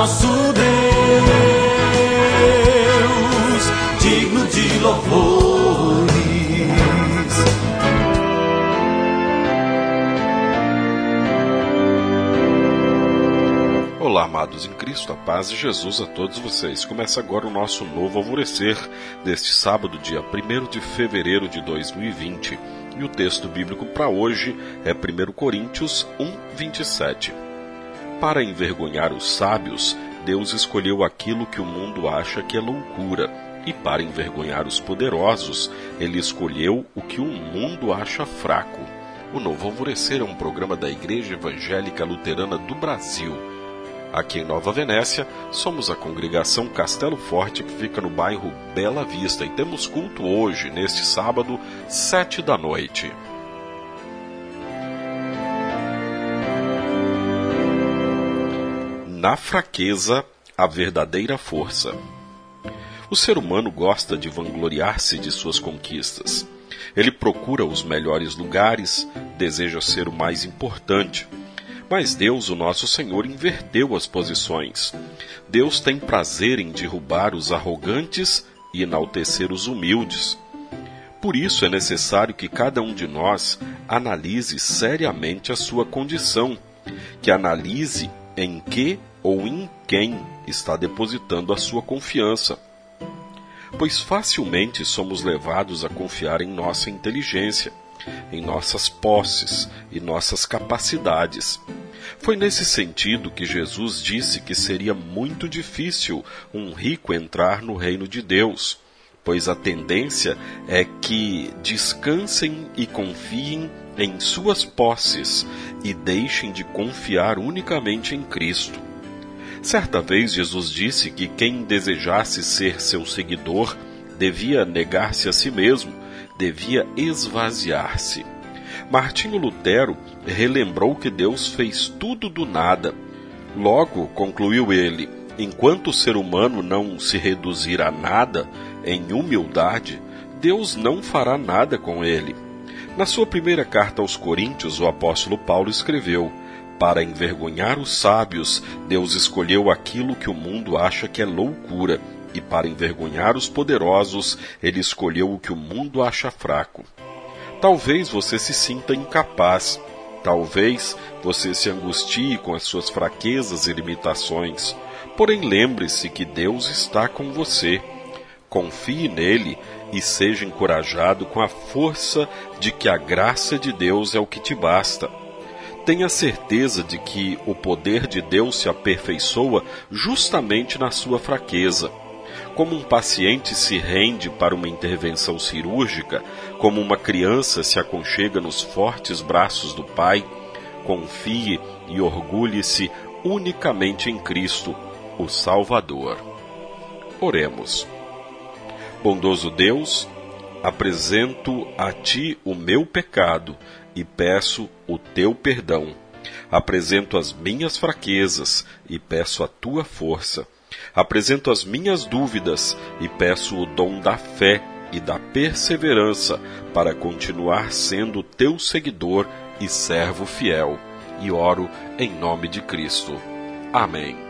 nosso Deus, digno de louvores. Olá, amados em Cristo, a paz de Jesus a todos vocês. Começa agora o nosso novo alvorecer deste sábado, dia 1 de fevereiro de 2020. E o texto bíblico para hoje é 1 Coríntios 1, 27. Para envergonhar os sábios, Deus escolheu aquilo que o mundo acha que é loucura, e para envergonhar os poderosos, ele escolheu o que o mundo acha fraco. O Novo Alvorecer é um programa da Igreja Evangélica Luterana do Brasil. Aqui em Nova Venécia, somos a congregação Castelo Forte, que fica no bairro Bela Vista, e temos culto hoje, neste sábado, sete da noite. Na fraqueza, a verdadeira força. O ser humano gosta de vangloriar-se de suas conquistas. Ele procura os melhores lugares, deseja ser o mais importante. Mas Deus, o nosso Senhor, inverteu as posições. Deus tem prazer em derrubar os arrogantes e enaltecer os humildes. Por isso é necessário que cada um de nós analise seriamente a sua condição, que analise em que ou em quem está depositando a sua confiança. Pois facilmente somos levados a confiar em nossa inteligência, em nossas posses e nossas capacidades. Foi nesse sentido que Jesus disse que seria muito difícil um rico entrar no reino de Deus, pois a tendência é que descansem e confiem em suas posses e deixem de confiar unicamente em Cristo. Certa vez Jesus disse que quem desejasse ser seu seguidor devia negar-se a si mesmo, devia esvaziar-se. Martinho Lutero relembrou que Deus fez tudo do nada. Logo, concluiu ele, enquanto o ser humano não se reduzir a nada em humildade, Deus não fará nada com ele. Na sua primeira carta aos Coríntios, o apóstolo Paulo escreveu: para envergonhar os sábios, Deus escolheu aquilo que o mundo acha que é loucura, e para envergonhar os poderosos, ele escolheu o que o mundo acha fraco. Talvez você se sinta incapaz, talvez você se angustie com as suas fraquezas e limitações. Porém, lembre-se que Deus está com você. Confie nele e seja encorajado com a força de que a graça de Deus é o que te basta. Tenha certeza de que o poder de Deus se aperfeiçoa justamente na sua fraqueza. Como um paciente se rende para uma intervenção cirúrgica, como uma criança se aconchega nos fortes braços do Pai, confie e orgulhe-se unicamente em Cristo, o Salvador. Oremos. Bondoso Deus, apresento a Ti o meu pecado e peço o teu perdão. Apresento as minhas fraquezas e peço a tua força. Apresento as minhas dúvidas e peço o dom da fé e da perseverança para continuar sendo teu seguidor e servo fiel. E oro em nome de Cristo. Amém.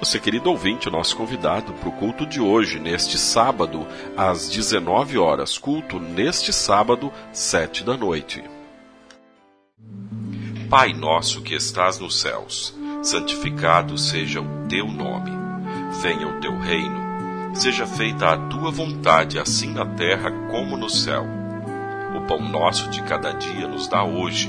Você, querido ouvinte, nosso convidado para o culto de hoje, neste sábado, às 19 horas. Culto neste sábado, 7 da noite. Pai nosso que estás nos céus, santificado seja o teu nome. Venha o teu reino. Seja feita a tua vontade, assim na terra como no céu. O pão nosso de cada dia nos dá hoje,